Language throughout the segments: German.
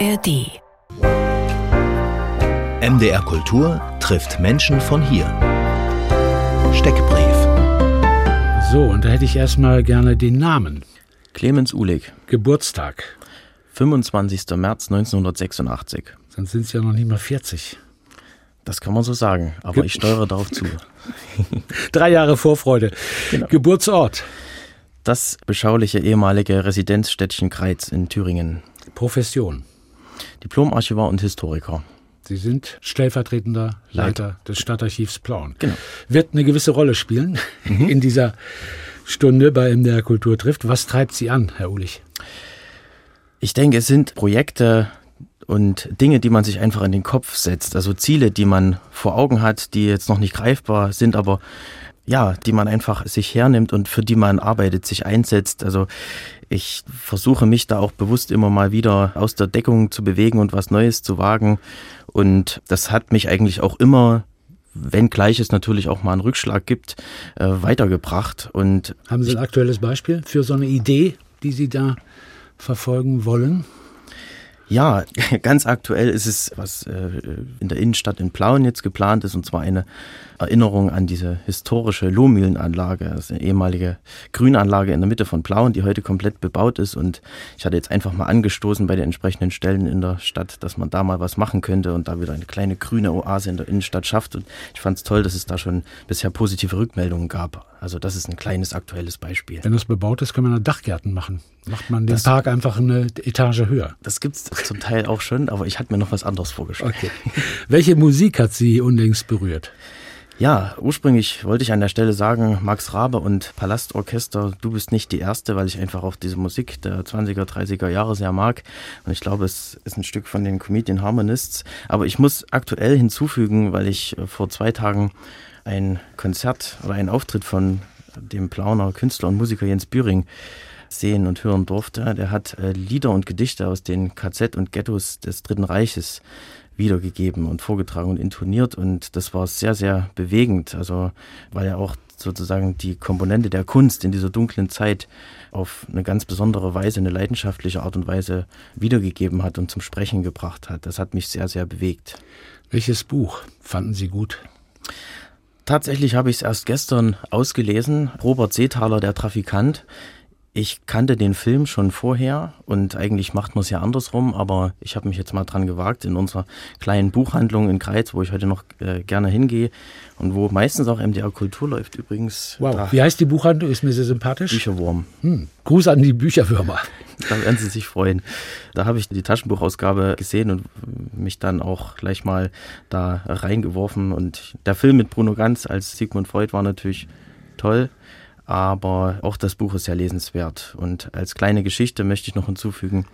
ARD. MDR Kultur trifft Menschen von hier. Steckbrief. So, und da hätte ich erstmal gerne den Namen. Clemens Uhlig, Geburtstag. 25. März 1986. Dann sind Sie ja noch nicht mal 40. Das kann man so sagen, aber Ge- ich steuere darauf zu. Drei Jahre Vorfreude. Geburtsort. Das beschauliche ehemalige Residenzstädtchen Kreiz in Thüringen. Profession. Diplomarchivar und Historiker. Sie sind stellvertretender Leiter des Stadtarchivs Plauen. Genau. Wird eine gewisse Rolle spielen in dieser Stunde bei MDR Kultur trifft. Was treibt Sie an, Herr Ulich? Ich denke, es sind Projekte und Dinge, die man sich einfach in den Kopf setzt. Also Ziele, die man vor Augen hat, die jetzt noch nicht greifbar sind, aber ja, die man einfach sich hernimmt und für die man arbeitet, sich einsetzt. Also ich versuche mich da auch bewusst immer mal wieder aus der Deckung zu bewegen und was Neues zu wagen. Und das hat mich eigentlich auch immer, wenngleich es natürlich auch mal einen Rückschlag gibt, äh, weitergebracht. Und Haben Sie ein aktuelles Beispiel für so eine Idee, die Sie da verfolgen wollen? Ja, ganz aktuell ist es, was äh, in der Innenstadt in Plauen jetzt geplant ist, und zwar eine Erinnerung an diese historische Lohmühlenanlage. Das ist eine ehemalige Grünanlage in der Mitte von Plauen, die heute komplett bebaut ist. Und ich hatte jetzt einfach mal angestoßen bei den entsprechenden Stellen in der Stadt, dass man da mal was machen könnte und da wieder eine kleine grüne Oase in der Innenstadt schafft. Und ich fand es toll, dass es da schon bisher positive Rückmeldungen gab. Also das ist ein kleines aktuelles Beispiel. Wenn das bebaut ist, kann man da Dachgärten machen. Macht man den Das- Park einfach eine Etage höher. Das gibt's zum Teil auch schon, aber ich hatte mir noch was anderes vorgestellt. Okay. Welche Musik hat Sie unlängst berührt? Ja, ursprünglich wollte ich an der Stelle sagen, Max Rabe und Palastorchester, du bist nicht die Erste, weil ich einfach auch diese Musik der 20er, 30er Jahre sehr mag. Und ich glaube, es ist ein Stück von den Comedian Harmonists. Aber ich muss aktuell hinzufügen, weil ich äh, vor zwei Tagen ein Konzert oder einen Auftritt von dem Plauner Künstler und Musiker Jens Büring sehen und hören durfte. Der hat äh, Lieder und Gedichte aus den KZ und Ghettos des Dritten Reiches wiedergegeben und vorgetragen und intoniert und das war sehr, sehr bewegend. Also weil er auch sozusagen die Komponente der Kunst in dieser dunklen Zeit auf eine ganz besondere Weise, eine leidenschaftliche Art und Weise wiedergegeben hat und zum Sprechen gebracht hat. Das hat mich sehr, sehr bewegt. Welches Buch fanden Sie gut? Tatsächlich habe ich es erst gestern ausgelesen. Robert Seethaler, der Trafikant. Ich kannte den Film schon vorher und eigentlich macht man es ja andersrum, aber ich habe mich jetzt mal dran gewagt in unserer kleinen Buchhandlung in Kreiz, wo ich heute noch äh, gerne hingehe und wo meistens auch MDR Kultur läuft übrigens. Wow. Da, Wie heißt die Buchhandlung? Ist mir sehr sympathisch. Bücherwurm. Hm. Gruß an die Bücherwürmer. Da werden Sie sich freuen. Da habe ich die Taschenbuchausgabe gesehen und mich dann auch gleich mal da reingeworfen. Und der Film mit Bruno Ganz als Sigmund Freud war natürlich toll. Aber auch das Buch ist sehr lesenswert. Und als kleine Geschichte möchte ich noch hinzufügen,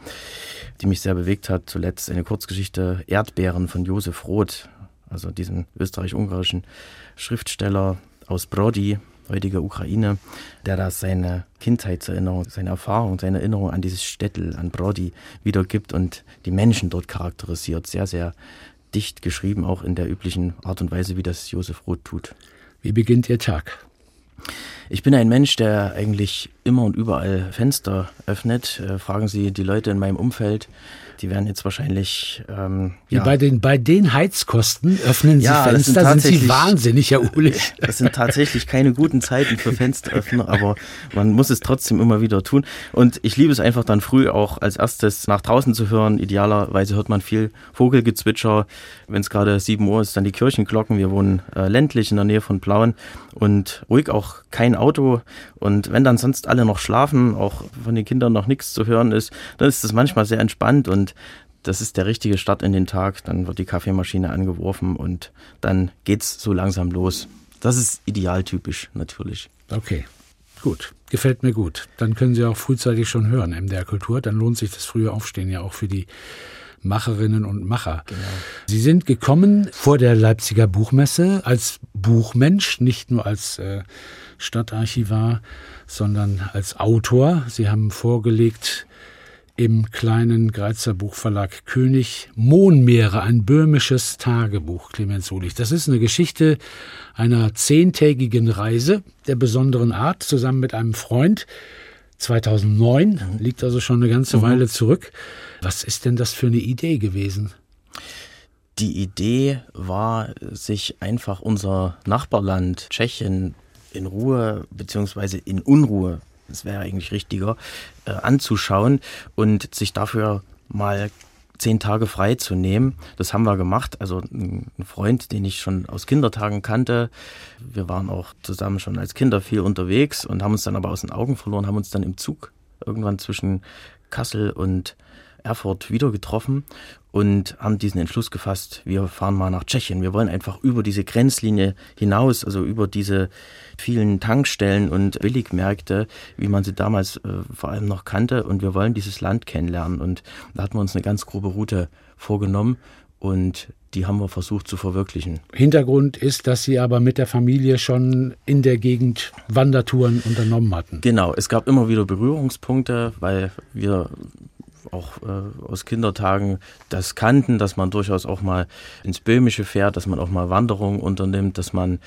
die mich sehr bewegt hat, zuletzt eine Kurzgeschichte Erdbeeren von Josef Roth, also diesem österreich-ungarischen Schriftsteller aus Brody, heutiger Ukraine, der da seine Kindheitserinnerung, seine Erfahrung, seine Erinnerung an dieses Städtel, an Brody wiedergibt und die Menschen dort charakterisiert. Sehr, sehr dicht geschrieben, auch in der üblichen Art und Weise, wie das Josef Roth tut. Wie beginnt Ihr Tag? Ich bin ein Mensch, der eigentlich immer und überall Fenster öffnet. Äh, fragen Sie die Leute in meinem Umfeld, die werden jetzt wahrscheinlich ähm, Wie bei, den, bei den Heizkosten öffnen Sie Ja, sind Fenster, sind, Sie tatsächlich- wahnsinnig, Herr Ulich. Das sind tatsächlich keine guten Zeiten für Fensteröffner, aber man muss es trotzdem immer wieder tun. Und ich liebe es einfach dann früh auch als erstes nach draußen zu hören. Idealerweise hört man viel Vogelgezwitscher. Wenn es gerade 7 Uhr ist, dann die Kirchenglocken. Wir wohnen äh, ländlich in der Nähe von Plauen und ruhig auch kein Auto. Und wenn dann sonst alle noch schlafen, auch von den Kindern noch nichts zu hören ist, dann ist das manchmal sehr entspannt und das ist der richtige Start in den Tag. Dann wird die Kaffeemaschine angeworfen und dann geht's so langsam los. Das ist idealtypisch natürlich. Okay, gut. Gefällt mir gut. Dann können Sie auch frühzeitig schon hören, MDR Kultur. Dann lohnt sich das frühe Aufstehen ja auch für die Macherinnen und Macher. Sie sind gekommen vor der Leipziger Buchmesse als Buchmensch, nicht nur als äh, Stadtarchivar, sondern als Autor. Sie haben vorgelegt im kleinen Greizer Buchverlag König Mohnmeere, ein böhmisches Tagebuch, Clemens Ulich. Das ist eine Geschichte einer zehntägigen Reise der besonderen Art, zusammen mit einem Freund, 2009, mhm. liegt also schon eine ganze mhm. Weile zurück. Was ist denn das für eine Idee gewesen? Die Idee war, sich einfach unser Nachbarland Tschechien in Ruhe beziehungsweise in Unruhe, das wäre eigentlich richtiger, äh, anzuschauen und sich dafür mal zehn Tage frei zu nehmen. Das haben wir gemacht. Also ein Freund, den ich schon aus Kindertagen kannte. Wir waren auch zusammen schon als Kinder viel unterwegs und haben uns dann aber aus den Augen verloren, haben uns dann im Zug irgendwann zwischen Kassel und Erfurt wieder getroffen und haben diesen Entschluss gefasst, wir fahren mal nach Tschechien. Wir wollen einfach über diese Grenzlinie hinaus, also über diese vielen Tankstellen und Billigmärkte, wie man sie damals äh, vor allem noch kannte. Und wir wollen dieses Land kennenlernen. Und da hatten wir uns eine ganz grobe Route vorgenommen und die haben wir versucht zu verwirklichen. Hintergrund ist, dass Sie aber mit der Familie schon in der Gegend Wandertouren unternommen hatten. Genau, es gab immer wieder Berührungspunkte, weil wir auch äh, aus Kindertagen das kannten, dass man durchaus auch mal ins Böhmische fährt, dass man auch mal Wanderungen unternimmt, dass man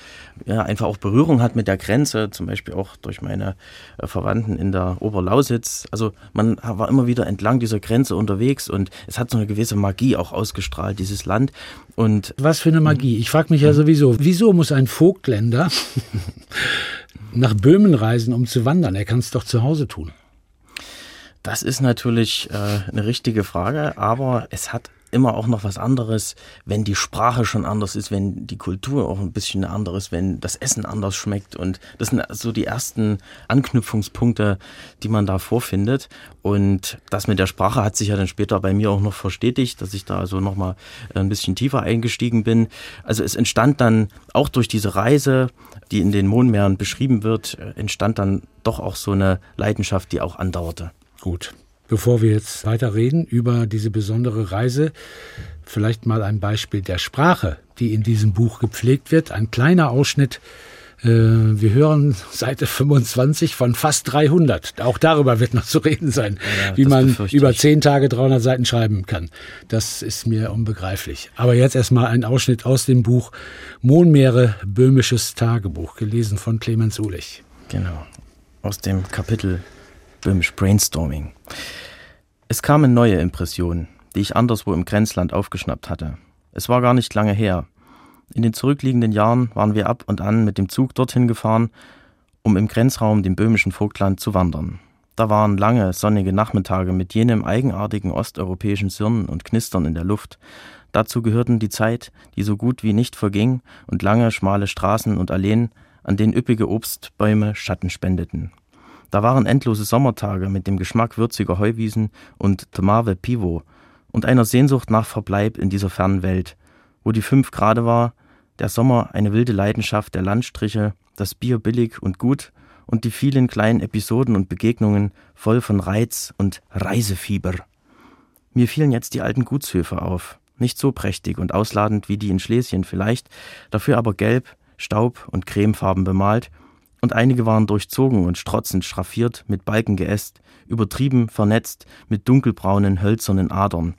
ja einfach auch Berührung hat mit der Grenze, zum Beispiel auch durch meine äh, Verwandten in der Oberlausitz. Also man war immer wieder entlang dieser Grenze unterwegs und es hat so eine gewisse Magie auch ausgestrahlt, dieses Land. Und was für eine Magie? Ich frage mich ja sowieso, wieso muss ein Vogtländer nach Böhmen reisen, um zu wandern? Er kann es doch zu Hause tun. Das ist natürlich äh, eine richtige Frage, aber es hat immer auch noch was anderes, wenn die Sprache schon anders ist, wenn die Kultur auch ein bisschen eine andere ist, wenn das Essen anders schmeckt. Und das sind so die ersten Anknüpfungspunkte, die man da vorfindet. Und das mit der Sprache hat sich ja dann später bei mir auch noch verstetigt, dass ich da also nochmal ein bisschen tiefer eingestiegen bin. Also es entstand dann auch durch diese Reise, die in den Mondmeeren beschrieben wird, entstand dann doch auch so eine Leidenschaft, die auch andauerte. Gut. Bevor wir jetzt weiter reden über diese besondere Reise, vielleicht mal ein Beispiel der Sprache, die in diesem Buch gepflegt wird. Ein kleiner Ausschnitt. Äh, wir hören Seite 25 von fast 300. Auch darüber wird noch zu reden sein, ja, wie man über zehn Tage 300 Seiten schreiben kann. Das ist mir unbegreiflich. Aber jetzt erstmal ein Ausschnitt aus dem Buch Mohnmeere, böhmisches Tagebuch, gelesen von Clemens Ulich. Genau. Aus dem Kapitel Böhmisch Brainstorming. Es kamen neue Impressionen, die ich anderswo im Grenzland aufgeschnappt hatte. Es war gar nicht lange her. In den zurückliegenden Jahren waren wir ab und an mit dem Zug dorthin gefahren, um im Grenzraum dem böhmischen Vogtland zu wandern. Da waren lange, sonnige Nachmittage mit jenem eigenartigen osteuropäischen Sirnen und Knistern in der Luft. Dazu gehörten die Zeit, die so gut wie nicht verging, und lange, schmale Straßen und Alleen, an denen üppige Obstbäume Schatten spendeten. Da waren endlose Sommertage mit dem Geschmack würziger Heuwiesen und Tomave Pivo und einer Sehnsucht nach Verbleib in dieser fernen Welt, wo die fünf Grade war, der Sommer eine wilde Leidenschaft der Landstriche, das Bier billig und gut und die vielen kleinen Episoden und Begegnungen voll von Reiz und Reisefieber. Mir fielen jetzt die alten Gutshöfe auf, nicht so prächtig und ausladend wie die in Schlesien vielleicht, dafür aber gelb, staub und cremefarben bemalt und einige waren durchzogen und strotzend schraffiert, mit Balken geäst, übertrieben vernetzt mit dunkelbraunen hölzernen Adern.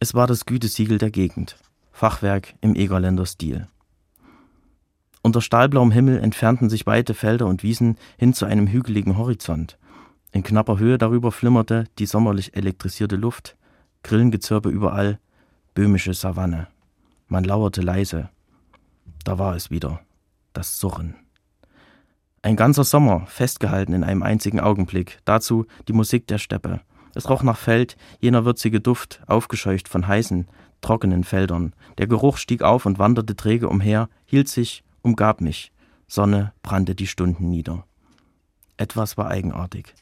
Es war das Gütesiegel der Gegend, Fachwerk im Egerländer Stil. Unter stahlblauem Himmel entfernten sich weite Felder und Wiesen hin zu einem hügeligen Horizont. In knapper Höhe darüber flimmerte die sommerlich elektrisierte Luft, Grillengezirpe überall, böhmische Savanne. Man lauerte leise. Da war es wieder, das Surren. Ein ganzer Sommer, festgehalten in einem einzigen Augenblick, dazu die Musik der Steppe. Es roch nach Feld, jener würzige Duft, aufgescheucht von heißen, trockenen Feldern. Der Geruch stieg auf und wanderte träge umher, hielt sich, umgab mich. Sonne brannte die Stunden nieder. Etwas war eigenartig.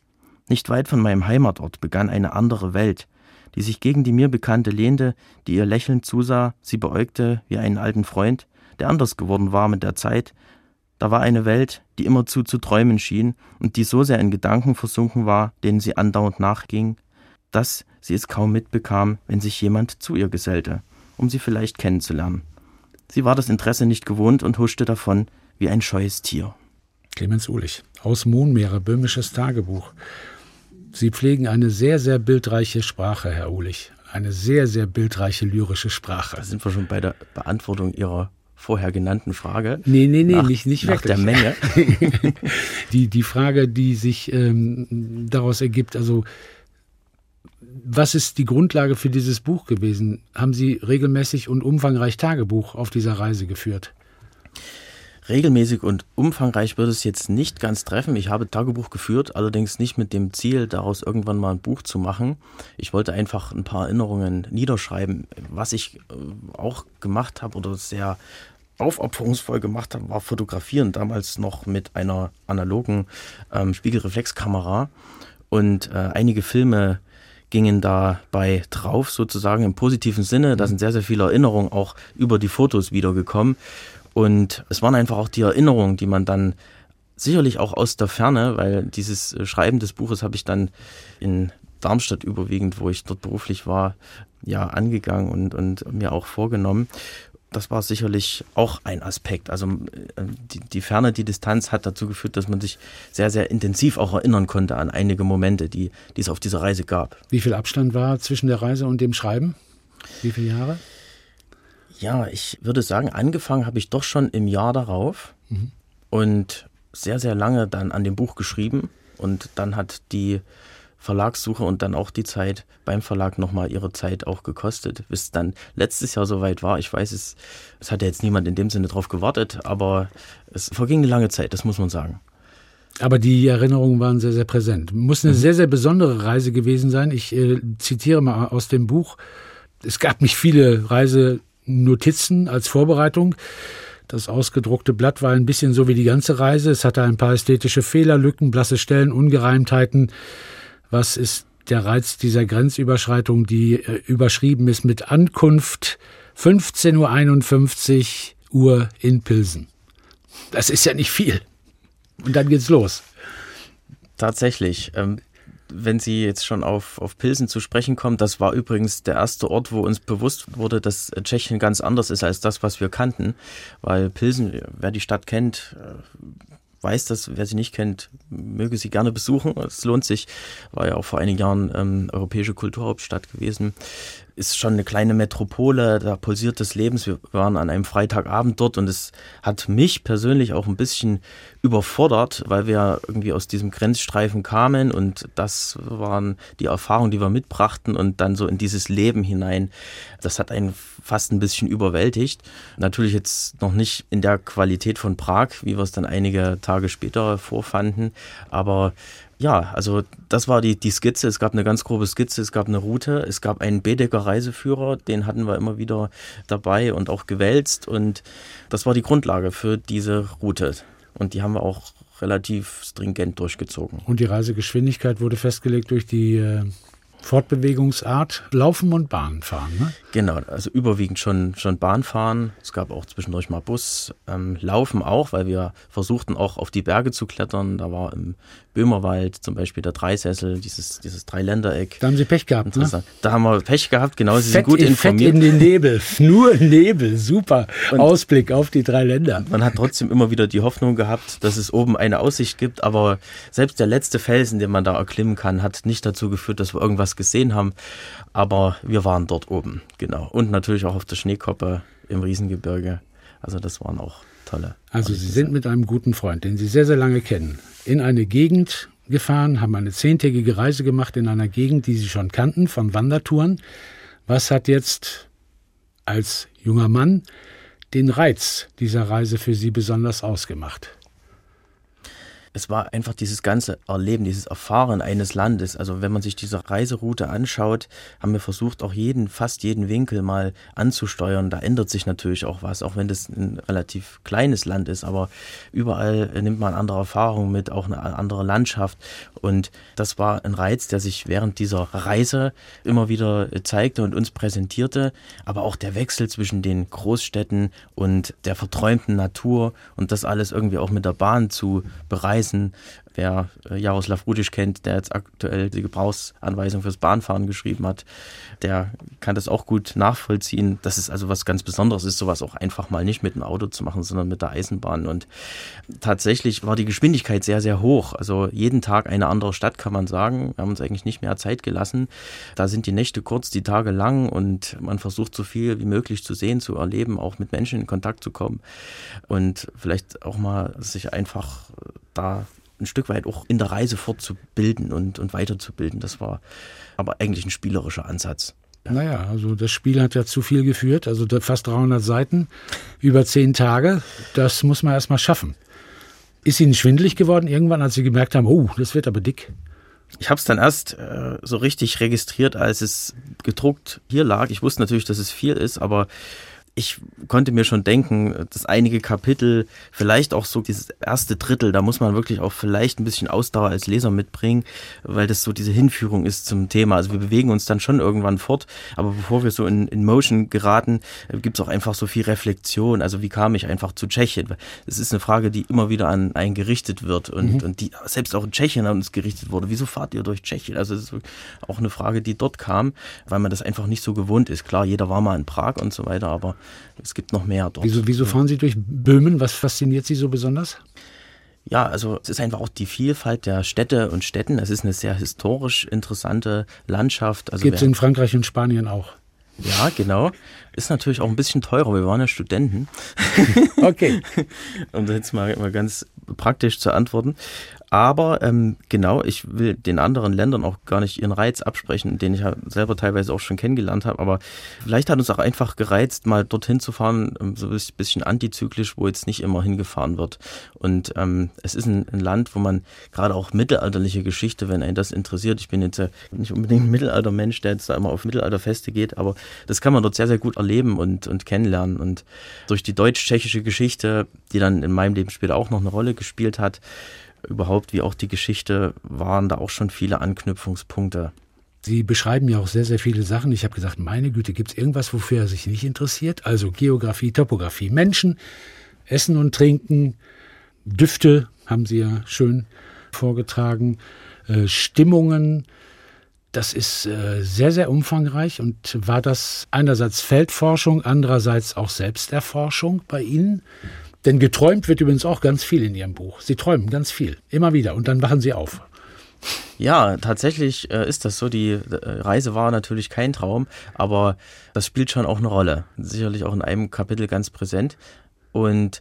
Nicht weit von meinem Heimatort begann eine andere Welt, die sich gegen die mir bekannte lehnte, die ihr lächelnd zusah, sie beäugte wie einen alten Freund, der anders geworden war mit der Zeit, da war eine Welt, die immerzu zu träumen schien und die so sehr in Gedanken versunken war, denen sie andauernd nachging, dass sie es kaum mitbekam, wenn sich jemand zu ihr gesellte, um sie vielleicht kennenzulernen. Sie war das Interesse nicht gewohnt und huschte davon wie ein scheues Tier. Clemens Ulich, aus Mohnmeere, böhmisches Tagebuch. Sie pflegen eine sehr, sehr bildreiche Sprache, Herr Ulich. Eine sehr, sehr bildreiche lyrische Sprache. Da sind wir schon bei der Beantwortung Ihrer vorher genannten Frage. Nee, nee, nee, nach, nicht, nicht nach wirklich. der Menge. die, die Frage, die sich ähm, daraus ergibt, also was ist die Grundlage für dieses Buch gewesen? Haben Sie regelmäßig und umfangreich Tagebuch auf dieser Reise geführt? Regelmäßig und umfangreich würde es jetzt nicht ganz treffen. Ich habe Tagebuch geführt, allerdings nicht mit dem Ziel, daraus irgendwann mal ein Buch zu machen. Ich wollte einfach ein paar Erinnerungen niederschreiben. Was ich äh, auch gemacht habe oder sehr aufopferungsvoll gemacht habe, war fotografieren. Damals noch mit einer analogen ähm, Spiegelreflexkamera. Und äh, einige Filme gingen dabei drauf, sozusagen im positiven Sinne. Da sind sehr, sehr viele Erinnerungen auch über die Fotos wiedergekommen. Und es waren einfach auch die Erinnerungen, die man dann sicherlich auch aus der Ferne, weil dieses äh, Schreiben des Buches habe ich dann in Darmstadt überwiegend, wo ich dort beruflich war, ja angegangen und, und mir auch vorgenommen. Das war sicherlich auch ein Aspekt. Also äh, die, die Ferne, die Distanz hat dazu geführt, dass man sich sehr, sehr intensiv auch erinnern konnte an einige Momente, die, die es auf dieser Reise gab. Wie viel Abstand war zwischen der Reise und dem Schreiben? Wie viele Jahre? Ja, ich würde sagen, angefangen habe ich doch schon im Jahr darauf mhm. und sehr, sehr lange dann an dem Buch geschrieben. Und dann hat die Verlagssuche und dann auch die Zeit beim Verlag nochmal ihre Zeit auch gekostet, bis es dann letztes Jahr soweit war. Ich weiß, es, es hat ja jetzt niemand in dem Sinne drauf gewartet, aber es verging eine lange Zeit, das muss man sagen. Aber die Erinnerungen waren sehr, sehr präsent. Muss eine mhm. sehr, sehr besondere Reise gewesen sein. Ich äh, zitiere mal aus dem Buch. Es gab nicht viele Reise Notizen als Vorbereitung. Das ausgedruckte Blatt war ein bisschen so wie die ganze Reise. Es hatte ein paar ästhetische Fehler, Lücken, blasse Stellen, Ungereimtheiten. Was ist der Reiz dieser Grenzüberschreitung, die äh, überschrieben ist mit Ankunft 15.51 Uhr in Pilsen? Das ist ja nicht viel. Und dann geht's los. Tatsächlich. Ähm, wenn Sie jetzt schon auf, auf Pilsen zu sprechen kommen, das war übrigens der erste Ort, wo uns bewusst wurde, dass Tschechien ganz anders ist als das, was wir kannten. Weil Pilsen, wer die Stadt kennt, äh, weiß das. Wer sie nicht kennt, möge sie gerne besuchen. Es lohnt sich. War ja auch vor einigen Jahren ähm, europäische Kulturhauptstadt gewesen ist schon eine kleine Metropole, da pulsiert das Leben. Wir waren an einem Freitagabend dort und es hat mich persönlich auch ein bisschen überfordert, weil wir irgendwie aus diesem Grenzstreifen kamen und das waren die Erfahrungen, die wir mitbrachten und dann so in dieses Leben hinein. Das hat einen fast ein bisschen überwältigt. Natürlich jetzt noch nicht in der Qualität von Prag, wie wir es dann einige Tage später vorfanden, aber ja, also das war die, die Skizze. Es gab eine ganz grobe Skizze, es gab eine Route, es gab einen Bedecker Reiseführer, den hatten wir immer wieder dabei und auch gewälzt. Und das war die Grundlage für diese Route. Und die haben wir auch relativ stringent durchgezogen. Und die Reisegeschwindigkeit wurde festgelegt durch die äh, Fortbewegungsart Laufen und Bahnfahren, ne? Genau, also überwiegend schon, schon Bahnfahren. Es gab auch zwischendurch mal Bus. Ähm, Laufen auch, weil wir versuchten auch auf die Berge zu klettern. Da war im Böhmerwald zum Beispiel der Dreisessel, dieses, dieses Dreiländereck. Da haben Sie Pech gehabt, ne? Da haben wir Pech gehabt, genau. Sie Fett sind gut in, informiert. Fett in den Nebel, nur Nebel, super. Und Ausblick auf die drei Länder. Man hat trotzdem immer wieder die Hoffnung gehabt, dass es oben eine Aussicht gibt, aber selbst der letzte Felsen, den man da erklimmen kann, hat nicht dazu geführt, dass wir irgendwas gesehen haben. Aber wir waren dort oben, genau. Und natürlich auch auf der Schneekoppe im Riesengebirge. Also das waren auch tolle. Also Sie sind mit einem guten Freund, den Sie sehr, sehr lange kennen, in eine Gegend gefahren, haben eine zehntägige Reise gemacht in einer Gegend, die Sie schon kannten, von Wandertouren. Was hat jetzt als junger Mann den Reiz dieser Reise für Sie besonders ausgemacht? Es war einfach dieses ganze Erleben, dieses Erfahren eines Landes. Also wenn man sich diese Reiseroute anschaut, haben wir versucht, auch jeden, fast jeden Winkel mal anzusteuern. Da ändert sich natürlich auch was, auch wenn das ein relativ kleines Land ist. Aber überall nimmt man andere Erfahrungen mit, auch eine andere Landschaft. Und das war ein Reiz, der sich während dieser Reise immer wieder zeigte und uns präsentierte. Aber auch der Wechsel zwischen den Großstädten und der verträumten Natur und das alles irgendwie auch mit der Bahn zu bereisen Reisen. Wer äh, Jaroslav Rudisch kennt, der jetzt aktuell die Gebrauchsanweisung fürs Bahnfahren geschrieben hat, der kann das auch gut nachvollziehen. Das ist also was ganz Besonderes ist, sowas auch einfach mal nicht mit dem Auto zu machen, sondern mit der Eisenbahn. Und tatsächlich war die Geschwindigkeit sehr, sehr hoch. Also jeden Tag eine andere Stadt, kann man sagen. Wir haben uns eigentlich nicht mehr Zeit gelassen. Da sind die Nächte kurz, die Tage lang und man versucht so viel wie möglich zu sehen, zu erleben, auch mit Menschen in Kontakt zu kommen und vielleicht auch mal sich einfach da ein Stück weit auch in der Reise fortzubilden und, und weiterzubilden. Das war aber eigentlich ein spielerischer Ansatz. Naja, also das Spiel hat ja zu viel geführt, also fast 300 Seiten über zehn Tage. Das muss man erstmal schaffen. Ist Ihnen schwindelig geworden irgendwann, als Sie gemerkt haben, oh, das wird aber dick? Ich habe es dann erst äh, so richtig registriert, als es gedruckt hier lag. Ich wusste natürlich, dass es viel ist, aber ich konnte mir schon denken, dass einige Kapitel, vielleicht auch so dieses erste Drittel, da muss man wirklich auch vielleicht ein bisschen Ausdauer als Leser mitbringen, weil das so diese Hinführung ist zum Thema. Also wir bewegen uns dann schon irgendwann fort, aber bevor wir so in, in Motion geraten, gibt es auch einfach so viel Reflexion. Also wie kam ich einfach zu Tschechien? Es ist eine Frage, die immer wieder an einen gerichtet wird und, mhm. und die selbst auch in Tschechien an uns gerichtet wurde. Wieso fahrt ihr durch Tschechien? Also das ist auch eine Frage, die dort kam, weil man das einfach nicht so gewohnt ist. Klar, jeder war mal in Prag und so weiter, aber es gibt noch mehr dort. Wieso, wieso fahren Sie durch Böhmen? Was fasziniert Sie so besonders? Ja, also es ist einfach auch die Vielfalt der Städte und Städten. Es ist eine sehr historisch interessante Landschaft. Also Gibt es in Frankreich und Spanien auch? Ja, genau. Ist natürlich auch ein bisschen teurer. Wir waren ja Studenten. Okay. um jetzt mal, mal ganz praktisch zu antworten. Aber ähm, genau, ich will den anderen Ländern auch gar nicht ihren Reiz absprechen, den ich ja selber teilweise auch schon kennengelernt habe. Aber vielleicht hat uns auch einfach gereizt, mal dorthin zu fahren, ähm, so ein bisschen antizyklisch, wo jetzt nicht immer hingefahren wird. Und ähm, es ist ein, ein Land, wo man gerade auch mittelalterliche Geschichte, wenn einen das interessiert, ich bin jetzt ja nicht unbedingt ein Mittelaltermensch, der jetzt da immer auf Mittelalterfeste geht, aber das kann man dort sehr, sehr gut erleben und, und kennenlernen. Und durch die deutsch-tschechische Geschichte, die dann in meinem Leben später auch noch eine Rolle gespielt hat, überhaupt wie auch die Geschichte waren da auch schon viele Anknüpfungspunkte. Sie beschreiben ja auch sehr, sehr viele Sachen. Ich habe gesagt, meine Güte, gibt es irgendwas, wofür er sich nicht interessiert? Also Geografie, Topografie, Menschen, Essen und Trinken, Düfte haben Sie ja schön vorgetragen, äh, Stimmungen. Das ist äh, sehr, sehr umfangreich und war das einerseits Feldforschung, andererseits auch Selbsterforschung bei Ihnen? Denn geträumt wird übrigens auch ganz viel in Ihrem Buch. Sie träumen ganz viel, immer wieder, und dann wachen Sie auf. Ja, tatsächlich äh, ist das so. Die äh, Reise war natürlich kein Traum, aber das spielt schon auch eine Rolle. Sicherlich auch in einem Kapitel ganz präsent. Und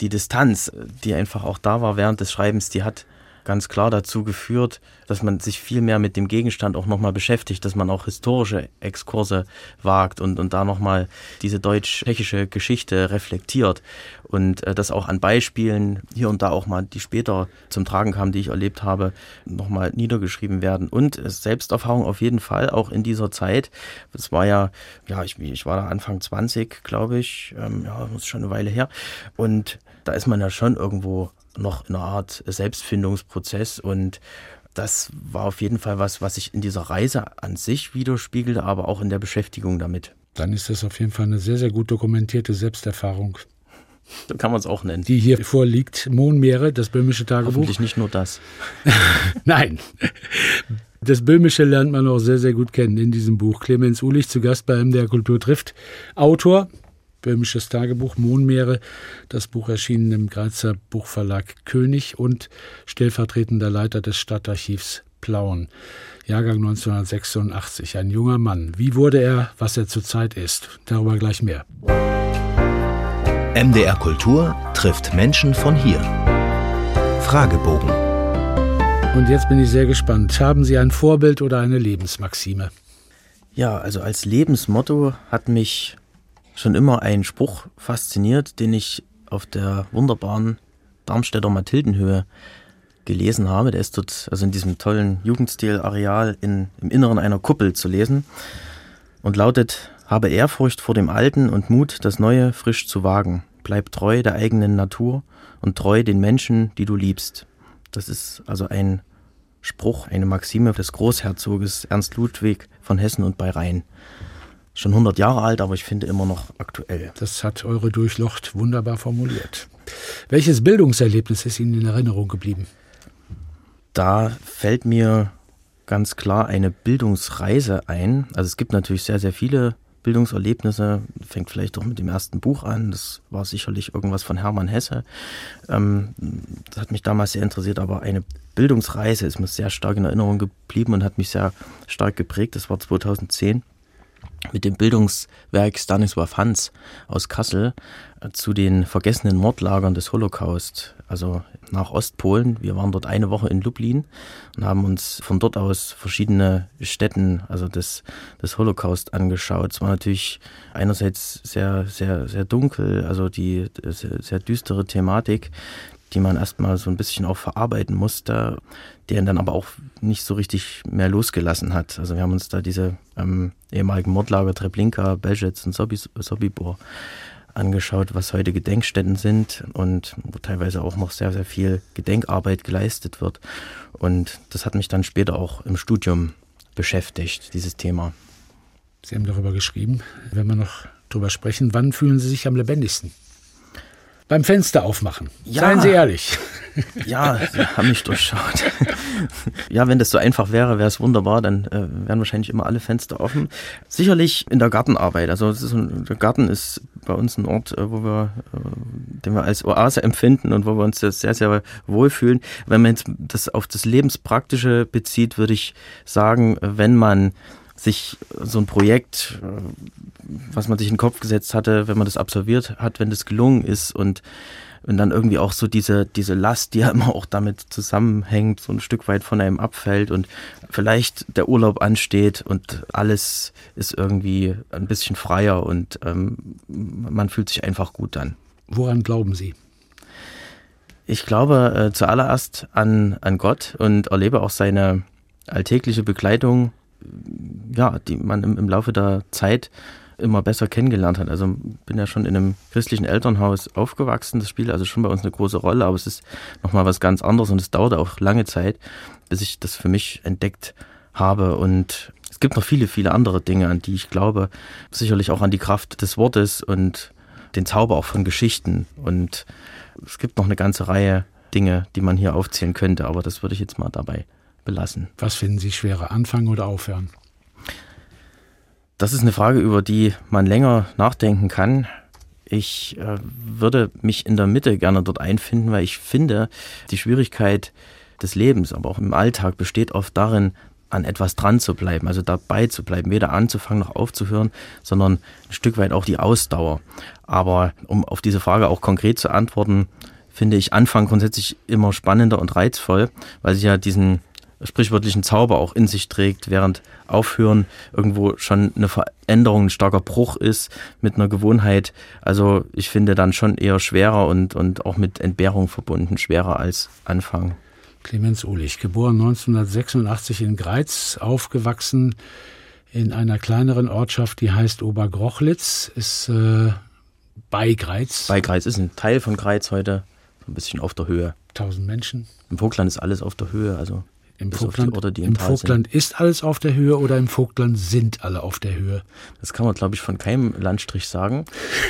die Distanz, die einfach auch da war während des Schreibens, die hat ganz klar dazu geführt, dass man sich viel mehr mit dem Gegenstand auch nochmal beschäftigt, dass man auch historische Exkurse wagt und, und da nochmal diese deutsch-tschechische Geschichte reflektiert und äh, das auch an Beispielen hier und da auch mal, die später zum Tragen kamen, die ich erlebt habe, nochmal niedergeschrieben werden. Und Selbsterfahrung auf jeden Fall, auch in dieser Zeit. Das war ja, ja, ich, ich war da Anfang 20, glaube ich, ähm, ja, das ist schon eine Weile her. Und da ist man ja schon irgendwo noch in einer Art Selbstfindungsprozess und das war auf jeden Fall was, was sich in dieser Reise an sich widerspiegelte, aber auch in der Beschäftigung damit. Dann ist das auf jeden Fall eine sehr, sehr gut dokumentierte Selbsterfahrung. So kann man es auch nennen. Die hier vorliegt, Mohnmeere, das böhmische Tagebuch. Hoffentlich nicht nur das. Nein. Das Böhmische lernt man auch sehr, sehr gut kennen in diesem Buch. Clemens Ulich zu Gast bei MDR Kultur trifft. Autor, Böhmisches Tagebuch Mohnmeere, das Buch erschienen im Grazer Buchverlag König und stellvertretender Leiter des Stadtarchivs Plauen. Jahrgang 1986, ein junger Mann. Wie wurde er, was er zurzeit ist? Darüber gleich mehr. MDR Kultur trifft Menschen von hier. Fragebogen. Und jetzt bin ich sehr gespannt. Haben Sie ein Vorbild oder eine Lebensmaxime? Ja, also als Lebensmotto hat mich schon immer ein Spruch fasziniert, den ich auf der wunderbaren Darmstädter Mathildenhöhe gelesen habe. Der ist dort, also in diesem tollen Jugendstil-Areal im Inneren einer Kuppel zu lesen und lautet, habe Ehrfurcht vor dem Alten und Mut, das Neue frisch zu wagen. Bleib treu der eigenen Natur und treu den Menschen, die du liebst. Das ist also ein Spruch, eine Maxime des Großherzoges Ernst Ludwig von Hessen und bei Rhein schon 100 Jahre alt, aber ich finde immer noch aktuell. Das hat eure Durchlocht wunderbar formuliert. Welches Bildungserlebnis ist Ihnen in Erinnerung geblieben? Da fällt mir ganz klar eine Bildungsreise ein. Also es gibt natürlich sehr, sehr viele Bildungserlebnisse. Fängt vielleicht auch mit dem ersten Buch an. Das war sicherlich irgendwas von Hermann Hesse. Ähm, das hat mich damals sehr interessiert, aber eine Bildungsreise ist mir sehr stark in Erinnerung geblieben und hat mich sehr stark geprägt. Das war 2010 mit dem Bildungswerk Stanisław Hans aus Kassel äh, zu den vergessenen Mordlagern des Holocaust, also nach Ostpolen. Wir waren dort eine Woche in Lublin und haben uns von dort aus verschiedene Städten, also des, des Holocaust angeschaut. Es war natürlich einerseits sehr, sehr, sehr dunkel, also die sehr, sehr düstere Thematik, die man erstmal so ein bisschen auch verarbeiten musste, der ihn dann aber auch nicht so richtig mehr losgelassen hat. Also wir haben uns da diese ähm, ehemaligen Mordlager Treblinka, Belzec und Sobibor angeschaut, was heute Gedenkstätten sind und wo teilweise auch noch sehr, sehr viel Gedenkarbeit geleistet wird. Und das hat mich dann später auch im Studium beschäftigt, dieses Thema. Sie haben darüber geschrieben, wenn wir noch darüber sprechen, wann fühlen Sie sich am lebendigsten? Beim Fenster aufmachen. Ja. Seien Sie ehrlich. Ja, Sie haben mich durchschaut. Ja, wenn das so einfach wäre, wäre es wunderbar, dann äh, wären wahrscheinlich immer alle Fenster offen. Sicherlich in der Gartenarbeit. Also ein, der Garten ist bei uns ein Ort, äh, wo wir, äh, den wir als Oase empfinden und wo wir uns sehr, sehr wohlfühlen. Wenn man jetzt das auf das Lebenspraktische bezieht, würde ich sagen, wenn man sich so ein Projekt, äh, was man sich in den Kopf gesetzt hatte, wenn man das absolviert hat, wenn das gelungen ist und wenn dann irgendwie auch so diese, diese Last, die ja immer auch damit zusammenhängt, so ein Stück weit von einem abfällt und vielleicht der Urlaub ansteht und alles ist irgendwie ein bisschen freier und ähm, man fühlt sich einfach gut dann. Woran glauben Sie? Ich glaube äh, zuallererst an, an Gott und erlebe auch seine alltägliche Begleitung ja, die man im, im Laufe der Zeit immer besser kennengelernt hat. Also bin ja schon in einem christlichen Elternhaus aufgewachsen. Das spielt also schon bei uns eine große Rolle, aber es ist nochmal was ganz anderes und es dauert auch lange Zeit, bis ich das für mich entdeckt habe. Und es gibt noch viele, viele andere Dinge, an die ich glaube. Sicherlich auch an die Kraft des Wortes und den Zauber auch von Geschichten. Und es gibt noch eine ganze Reihe Dinge, die man hier aufzählen könnte, aber das würde ich jetzt mal dabei belassen. Was finden Sie schwerer, anfangen oder aufhören? Das ist eine Frage, über die man länger nachdenken kann. Ich äh, würde mich in der Mitte gerne dort einfinden, weil ich finde, die Schwierigkeit des Lebens, aber auch im Alltag besteht oft darin, an etwas dran zu bleiben, also dabei zu bleiben, weder anzufangen noch aufzuhören, sondern ein Stück weit auch die Ausdauer. Aber um auf diese Frage auch konkret zu antworten, finde ich Anfang grundsätzlich immer spannender und reizvoll, weil sie ja diesen sprichwörtlichen Zauber auch in sich trägt, während Aufhören irgendwo schon eine Veränderung, ein starker Bruch ist mit einer Gewohnheit. Also ich finde dann schon eher schwerer und, und auch mit Entbehrung verbunden, schwerer als Anfang. Clemens Ulich, geboren 1986 in Greiz, aufgewachsen in einer kleineren Ortschaft, die heißt Obergrochlitz, ist äh, bei Greiz. Bei Greiz ist ein Teil von Greiz heute, so ein bisschen auf der Höhe. 1000 Menschen. Im Vogtland ist alles auf der Höhe, also im Vogtland, die, im Vogtland ist alles auf der Höhe oder im Vogtland sind alle auf der Höhe? Das kann man, glaube ich, von keinem Landstrich sagen.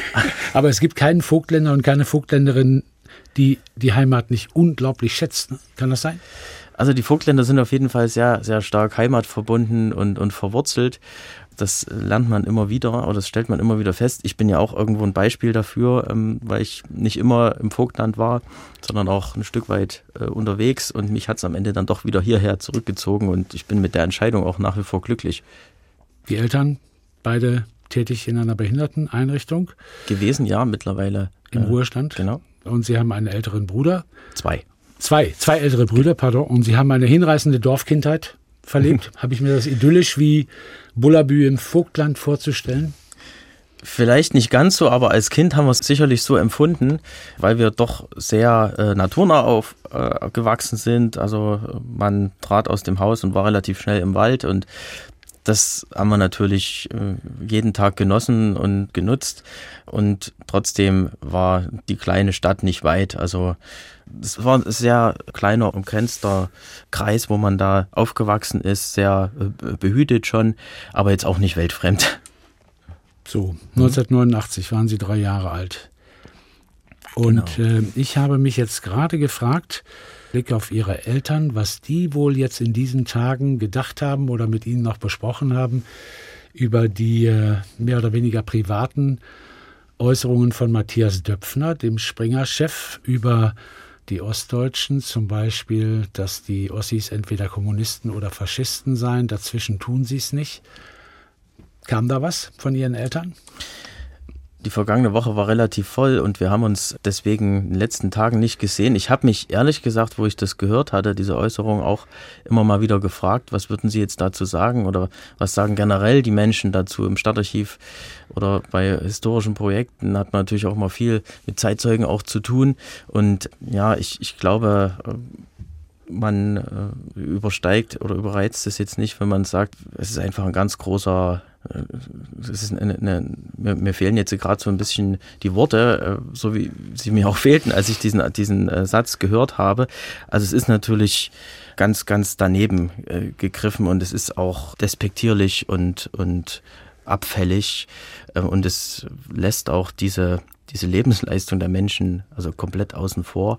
Aber es gibt keinen Vogtländer und keine Vogtländerin, die die Heimat nicht unglaublich schätzt. Ne? Kann das sein? Also die Vogtländer sind auf jeden Fall sehr, sehr stark heimatverbunden und, und verwurzelt. Das lernt man immer wieder oder das stellt man immer wieder fest. Ich bin ja auch irgendwo ein Beispiel dafür, ähm, weil ich nicht immer im Vogtland war, sondern auch ein Stück weit äh, unterwegs und mich hat es am Ende dann doch wieder hierher zurückgezogen und ich bin mit der Entscheidung auch nach wie vor glücklich. Die Eltern, beide tätig in einer Behinderteneinrichtung? Gewesen, ja, mittlerweile. Im äh, Ruhestand? Genau. Und Sie haben einen älteren Bruder? Zwei. Zwei, zwei ältere Brüder, pardon. Und Sie haben eine hinreißende Dorfkindheit verlebt. Habe ich mir das idyllisch wie Bullabü im Vogtland vorzustellen? Vielleicht nicht ganz so, aber als Kind haben wir es sicherlich so empfunden, weil wir doch sehr äh, naturnah aufgewachsen äh, sind. Also man trat aus dem Haus und war relativ schnell im Wald und das haben wir natürlich äh, jeden Tag genossen und genutzt. Und trotzdem war die kleine Stadt nicht weit. Also es war ein sehr kleiner, umgrenzter Kreis, wo man da aufgewachsen ist, sehr äh, behütet schon, aber jetzt auch nicht weltfremd. So, 1989 waren Sie drei Jahre alt. Und genau. äh, ich habe mich jetzt gerade gefragt, Blick auf Ihre Eltern, was die wohl jetzt in diesen Tagen gedacht haben oder mit Ihnen noch besprochen haben über die äh, mehr oder weniger privaten Äußerungen von Matthias Döpfner, dem Springer-Chef, über die Ostdeutschen, zum Beispiel, dass die Ossis entweder Kommunisten oder Faschisten seien, dazwischen tun sie es nicht. Kam da was von Ihren Eltern? Die vergangene Woche war relativ voll und wir haben uns deswegen in den letzten Tagen nicht gesehen. Ich habe mich ehrlich gesagt, wo ich das gehört hatte, diese Äußerung auch immer mal wieder gefragt, was würden Sie jetzt dazu sagen oder was sagen generell die Menschen dazu im Stadtarchiv oder bei historischen Projekten hat man natürlich auch mal viel mit Zeitzeugen auch zu tun und ja, ich, ich glaube, man äh, übersteigt oder überreizt es jetzt nicht, wenn man sagt, es ist einfach ein ganz großer äh, eine, eine, mir, mir, fehlen jetzt gerade so ein bisschen die Worte, äh, so wie sie mir auch fehlten, als ich diesen, diesen äh, Satz gehört habe. Also es ist natürlich ganz, ganz daneben äh, gegriffen und es ist auch despektierlich und, und abfällig äh, und es lässt auch diese, diese Lebensleistung der Menschen also komplett außen vor.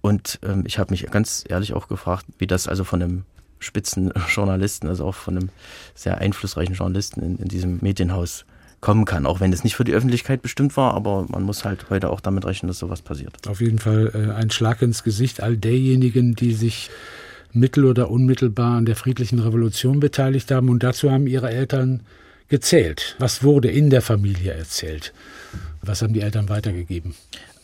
Und ähm, ich habe mich ganz ehrlich auch gefragt, wie das also von einem Spitzenjournalisten, also auch von einem sehr einflussreichen Journalisten in, in diesem Medienhaus kommen kann, auch wenn es nicht für die Öffentlichkeit bestimmt war, aber man muss halt heute auch damit rechnen, dass sowas passiert. Auf jeden Fall äh, ein Schlag ins Gesicht all derjenigen, die sich mittel- oder unmittelbar an der friedlichen Revolution beteiligt haben und dazu haben ihre Eltern gezählt. Was wurde in der Familie erzählt? Was haben die Eltern weitergegeben?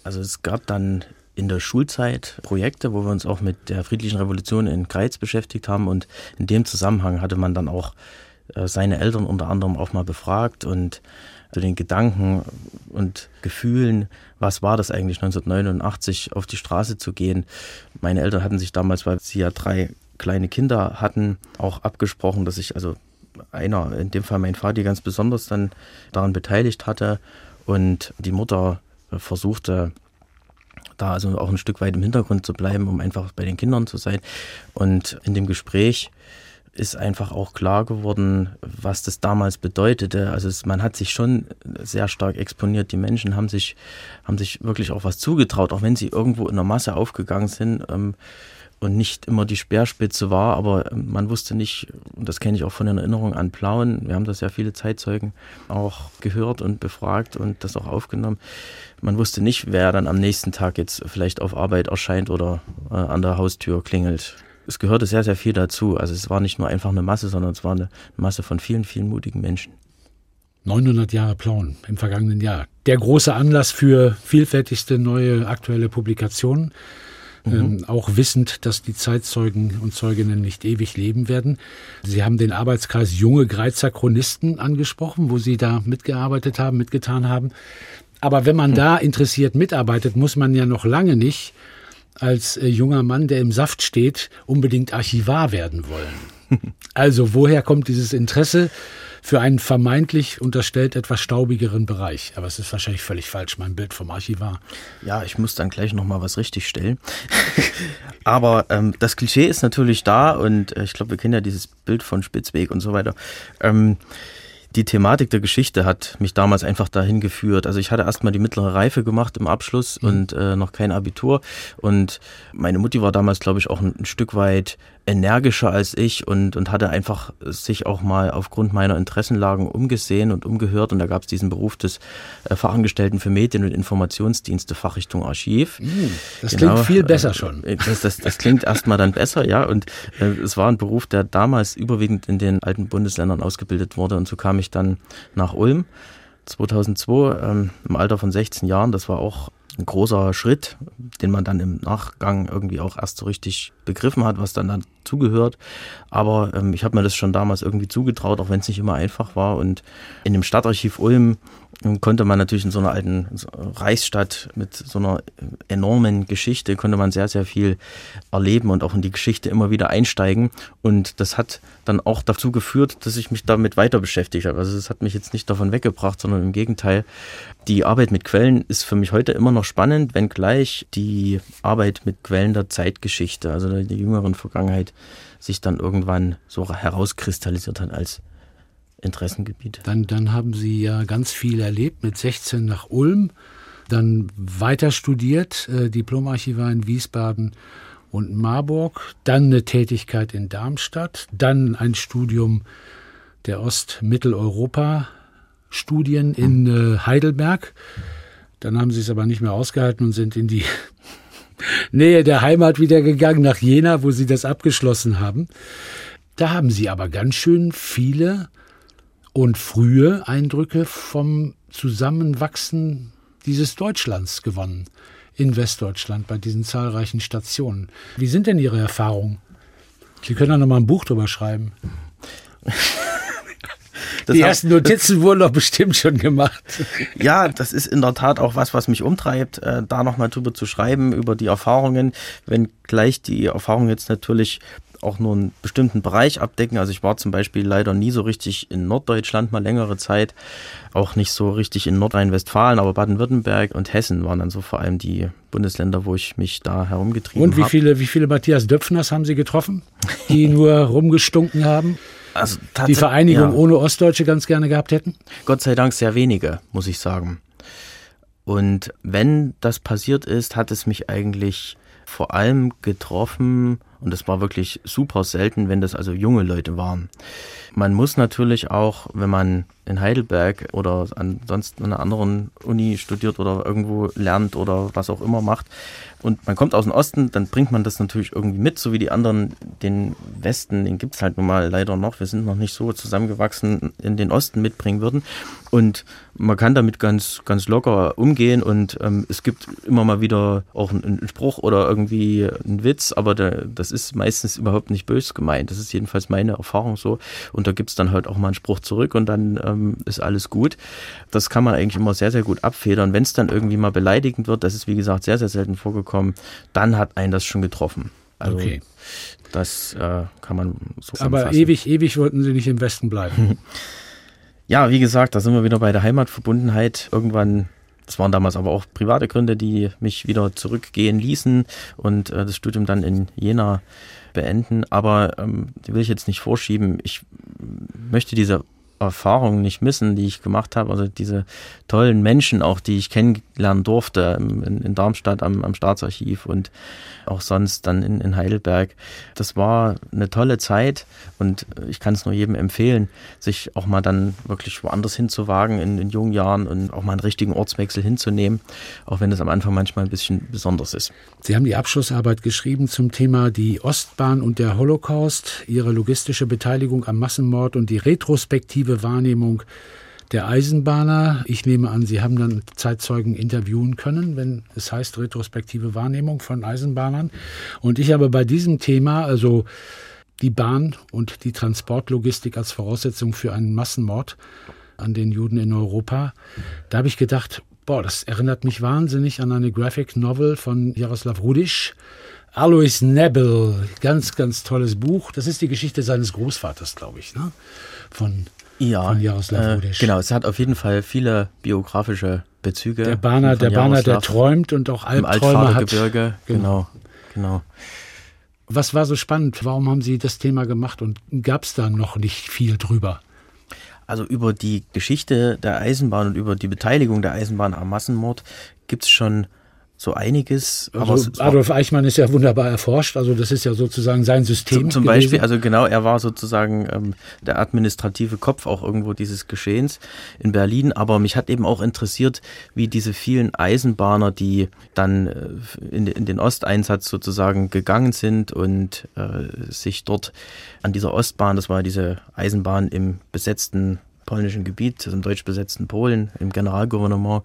Also es gab dann in der Schulzeit Projekte, wo wir uns auch mit der friedlichen Revolution in Greiz beschäftigt haben. Und in dem Zusammenhang hatte man dann auch äh, seine Eltern unter anderem auch mal befragt und zu den Gedanken und Gefühlen, was war das eigentlich 1989 auf die Straße zu gehen. Meine Eltern hatten sich damals, weil sie ja drei kleine Kinder hatten, auch abgesprochen, dass ich also einer, in dem Fall mein Vater, ganz besonders dann daran beteiligt hatte und die Mutter versuchte da also auch ein Stück weit im Hintergrund zu bleiben, um einfach bei den Kindern zu sein. Und in dem Gespräch ist einfach auch klar geworden, was das damals bedeutete. Also es, man hat sich schon sehr stark exponiert. Die Menschen haben sich, haben sich wirklich auch was zugetraut, auch wenn sie irgendwo in der Masse aufgegangen sind. Ähm, und nicht immer die Speerspitze war, aber ähm, man wusste nicht, und das kenne ich auch von den Erinnerungen an Plauen, wir haben das ja viele Zeitzeugen auch gehört und befragt und das auch aufgenommen. Man wusste nicht, wer dann am nächsten Tag jetzt vielleicht auf Arbeit erscheint oder äh, an der Haustür klingelt. Es gehörte sehr, sehr viel dazu. Also es war nicht nur einfach eine Masse, sondern es war eine Masse von vielen, vielen mutigen Menschen. 900 Jahre Plauen im vergangenen Jahr. Der große Anlass für vielfältigste neue aktuelle Publikationen. Mhm. Ähm, auch wissend, dass die Zeitzeugen und Zeuginnen nicht ewig leben werden. Sie haben den Arbeitskreis Junge Greizer Chronisten angesprochen, wo Sie da mitgearbeitet haben, mitgetan haben. Aber wenn man mhm. da interessiert mitarbeitet, muss man ja noch lange nicht als äh, junger Mann, der im Saft steht, unbedingt Archivar werden wollen. Also woher kommt dieses Interesse? Für einen vermeintlich unterstellt etwas staubigeren Bereich. Aber es ist wahrscheinlich völlig falsch, mein Bild vom Archivar. Ja, ich muss dann gleich nochmal was richtig stellen. Aber ähm, das Klischee ist natürlich da und äh, ich glaube, wir kennen ja dieses Bild von Spitzweg und so weiter. Ähm, die Thematik der Geschichte hat mich damals einfach dahin geführt. Also ich hatte erstmal die mittlere Reife gemacht im Abschluss mhm. und äh, noch kein Abitur. Und meine Mutti war damals, glaube ich, auch ein, ein Stück weit energischer als ich und, und hatte einfach sich auch mal aufgrund meiner Interessenlagen umgesehen und umgehört. Und da gab es diesen Beruf des äh, Fachangestellten für Medien- und Informationsdienste, Fachrichtung Archiv. Mm, das genau, klingt viel besser äh, schon. Das, das, das klingt erstmal dann besser, ja. Und äh, es war ein Beruf, der damals überwiegend in den alten Bundesländern ausgebildet wurde. Und so kam ich dann nach Ulm 2002 ähm, im Alter von 16 Jahren. Das war auch ein großer Schritt, den man dann im Nachgang irgendwie auch erst so richtig begriffen hat, was dann dazugehört. Aber ähm, ich habe mir das schon damals irgendwie zugetraut, auch wenn es nicht immer einfach war. Und in dem Stadtarchiv Ulm konnte man natürlich in so einer alten Reichsstadt mit so einer enormen Geschichte, konnte man sehr, sehr viel erleben und auch in die Geschichte immer wieder einsteigen. Und das hat dann auch dazu geführt, dass ich mich damit weiter beschäftigt habe. Also es hat mich jetzt nicht davon weggebracht, sondern im Gegenteil. Die Arbeit mit Quellen ist für mich heute immer noch spannend, wenngleich die Arbeit mit Quellen der Zeitgeschichte, also der jüngeren Vergangenheit, sich dann irgendwann so herauskristallisiert hat als Interessengebiet. Dann, dann haben Sie ja ganz viel erlebt, mit 16 nach Ulm, dann weiter studiert, äh, Diplomarchivar in Wiesbaden und Marburg, dann eine Tätigkeit in Darmstadt, dann ein Studium der Ost-Mitteleuropa-Studien in äh, Heidelberg. Dann haben sie es aber nicht mehr ausgehalten und sind in die Nähe der Heimat wieder gegangen, nach Jena, wo sie das abgeschlossen haben. Da haben sie aber ganz schön viele und frühe Eindrücke vom Zusammenwachsen dieses Deutschlands gewonnen in Westdeutschland bei diesen zahlreichen Stationen. Wie sind denn Ihre Erfahrungen? Sie können da noch mal ein Buch drüber schreiben. Die ersten Notizen wurden doch bestimmt schon gemacht. Ja, das ist in der Tat auch was, was mich umtreibt, äh, da nochmal drüber zu schreiben, über die Erfahrungen, wenn gleich die Erfahrungen jetzt natürlich auch nur einen bestimmten Bereich abdecken. Also ich war zum Beispiel leider nie so richtig in Norddeutschland mal längere Zeit, auch nicht so richtig in Nordrhein-Westfalen, aber Baden-Württemberg und Hessen waren dann so vor allem die Bundesländer, wo ich mich da herumgetrieben habe. Und wie hab. viele, wie viele Matthias Döpfners haben Sie getroffen, die nur rumgestunken haben? Also die Vereinigung ja. ohne Ostdeutsche ganz gerne gehabt hätten? Gott sei Dank sehr wenige, muss ich sagen. Und wenn das passiert ist, hat es mich eigentlich vor allem getroffen, und das war wirklich super selten, wenn das also junge Leute waren. Man muss natürlich auch, wenn man in Heidelberg oder ansonsten an einer anderen Uni studiert oder irgendwo lernt oder was auch immer macht, und man kommt aus dem Osten, dann bringt man das natürlich irgendwie mit, so wie die anderen den Westen, den gibt es halt nun mal leider noch. Wir sind noch nicht so zusammengewachsen, in den Osten mitbringen würden. Und man kann damit ganz, ganz locker umgehen und ähm, es gibt immer mal wieder auch einen, einen Spruch oder irgendwie einen Witz, aber der, das ist meistens überhaupt nicht bös gemeint. Das ist jedenfalls meine Erfahrung so. Und da gibt es dann halt auch mal einen Spruch zurück und dann ähm, ist alles gut. Das kann man eigentlich immer sehr, sehr gut abfedern. Wenn es dann irgendwie mal beleidigend wird, das ist wie gesagt sehr, sehr selten vorgekommen, dann hat einen das schon getroffen. Also, okay. Das äh, kann man so Aber anfassen. ewig, ewig wollten Sie nicht im Westen bleiben. Ja, wie gesagt, da sind wir wieder bei der Heimatverbundenheit. Irgendwann, das waren damals aber auch private Gründe, die mich wieder zurückgehen ließen und äh, das Studium dann in Jena beenden. Aber ähm, die will ich jetzt nicht vorschieben. Ich möchte diese Erfahrungen nicht missen, die ich gemacht habe. Also diese tollen Menschen auch, die ich kennenlernen durfte in, in Darmstadt am, am, Staatsarchiv und auch sonst dann in, in Heidelberg. Das war eine tolle Zeit und ich kann es nur jedem empfehlen, sich auch mal dann wirklich woanders hinzuwagen in, in jungen Jahren und auch mal einen richtigen Ortswechsel hinzunehmen, auch wenn es am Anfang manchmal ein bisschen besonders ist. Sie haben die Abschlussarbeit geschrieben zum Thema die Ostbahn und der Holocaust, ihre logistische Beteiligung am Massenmord und die Retrospektive subjektive Wahrnehmung der Eisenbahner. Ich nehme an, Sie haben dann Zeitzeugen interviewen können, wenn es heißt retrospektive Wahrnehmung von Eisenbahnern. Und ich habe bei diesem Thema, also die Bahn und die Transportlogistik als Voraussetzung für einen Massenmord an den Juden in Europa, da habe ich gedacht, boah, das erinnert mich wahnsinnig an eine Graphic Novel von Jaroslav Rudisch. Alois Nebel, ganz, ganz tolles Buch. Das ist die Geschichte seines Großvaters, glaube ich, ne? von ja, von Jaroslav äh, Genau, es hat auf jeden Fall viele biografische Bezüge. Der Bahner, der Bahner, der träumt und auch Albträume hat. Genau. genau, genau. Was war so spannend? Warum haben Sie das Thema gemacht und gab es da noch nicht viel drüber? Also über die Geschichte der Eisenbahn und über die Beteiligung der Eisenbahn am Massenmord gibt es schon so einiges. Also Adolf Eichmann ist ja wunderbar erforscht, also das ist ja sozusagen sein System. Zum, zum Beispiel, also genau, er war sozusagen ähm, der administrative Kopf auch irgendwo dieses Geschehens in Berlin, aber mich hat eben auch interessiert, wie diese vielen Eisenbahner, die dann äh, in, in, den Osteinsatz sozusagen gegangen sind und äh, sich dort an dieser Ostbahn, das war diese Eisenbahn im besetzten polnischen Gebiet, also im deutsch besetzten Polen, im Generalgouvernement,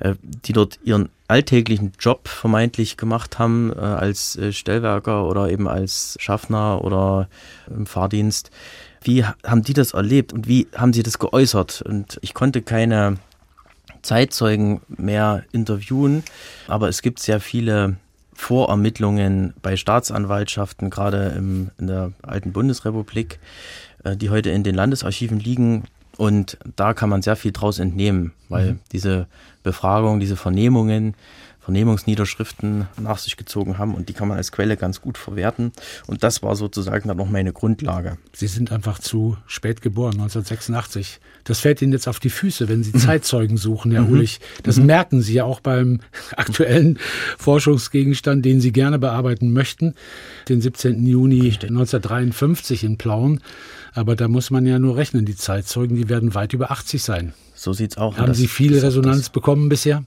äh, die dort ihren alltäglichen Job vermeintlich gemacht haben äh, als äh, Stellwerker oder eben als Schaffner oder im Fahrdienst. Wie haben die das erlebt und wie haben sie das geäußert? Und ich konnte keine Zeitzeugen mehr interviewen, aber es gibt sehr viele Vorermittlungen bei Staatsanwaltschaften, gerade im, in der alten Bundesrepublik, die heute in den Landesarchiven liegen, und da kann man sehr viel draus entnehmen, weil mhm. diese Befragung, diese Vernehmungen Vernehmungsniederschriften nach sich gezogen haben und die kann man als Quelle ganz gut verwerten. Und das war sozusagen dann noch meine Grundlage. Sie sind einfach zu spät geboren, 1986. Das fällt Ihnen jetzt auf die Füße, wenn Sie Zeitzeugen suchen, Herr mhm. Ulich. Das mhm. merken Sie ja auch beim aktuellen Forschungsgegenstand, den Sie gerne bearbeiten möchten, den 17. Juni 1953 in Plauen. Aber da muss man ja nur rechnen, die Zeitzeugen, die werden weit über 80 sein. So sieht's auch. Haben Sie viel Resonanz bekommen bisher?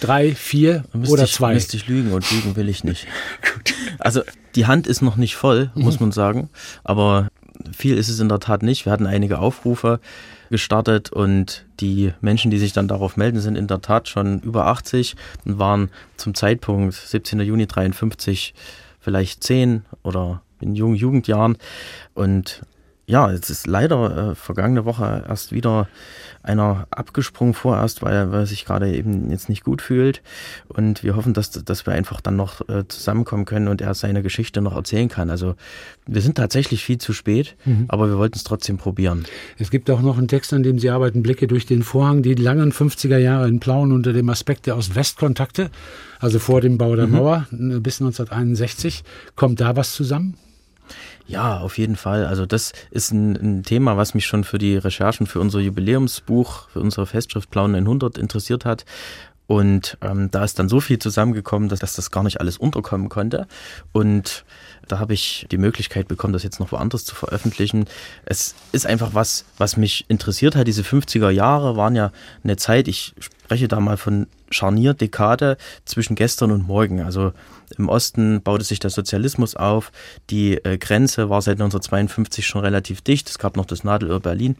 Drei, vier oder ich, zwei? Müsste ich lügen und lügen will ich nicht. Gut. Also die Hand ist noch nicht voll, muss mhm. man sagen. Aber viel ist es in der Tat nicht. Wir hatten einige Aufrufe gestartet und die Menschen, die sich dann darauf melden, sind in der Tat schon über 80 und waren zum Zeitpunkt 17. Juni 53 vielleicht 10 oder in jungen Jugendjahren. Und ja, es ist leider äh, vergangene Woche erst wieder einer abgesprungen vorerst, weil er, weil er sich gerade eben jetzt nicht gut fühlt. Und wir hoffen, dass, dass wir einfach dann noch äh, zusammenkommen können und er seine Geschichte noch erzählen kann. Also wir sind tatsächlich viel zu spät, mhm. aber wir wollten es trotzdem probieren. Es gibt auch noch einen Text, an dem Sie arbeiten, Blicke durch den Vorhang, die langen 50er Jahre in Plauen unter dem Aspekt der Ost-West-Kontakte, also vor dem Bau der mhm. Mauer bis 1961. Kommt da was zusammen? Ja, auf jeden Fall. Also das ist ein, ein, Thema, was mich schon für die Recherchen für unser Jubiläumsbuch, für unsere Festschrift Plauen 100 interessiert hat. Und ähm, da ist dann so viel zusammengekommen, dass, dass das gar nicht alles unterkommen konnte. Und da habe ich die Möglichkeit bekommen, das jetzt noch woanders zu veröffentlichen. Es ist einfach was, was mich interessiert hat. Diese 50er Jahre waren ja eine Zeit, ich spreche da mal von Scharnierdekade zwischen gestern und morgen. Also im Osten baute sich der Sozialismus auf. Die äh, Grenze war seit 1952 schon relativ dicht. Es gab noch das Nadelöhr Berlin.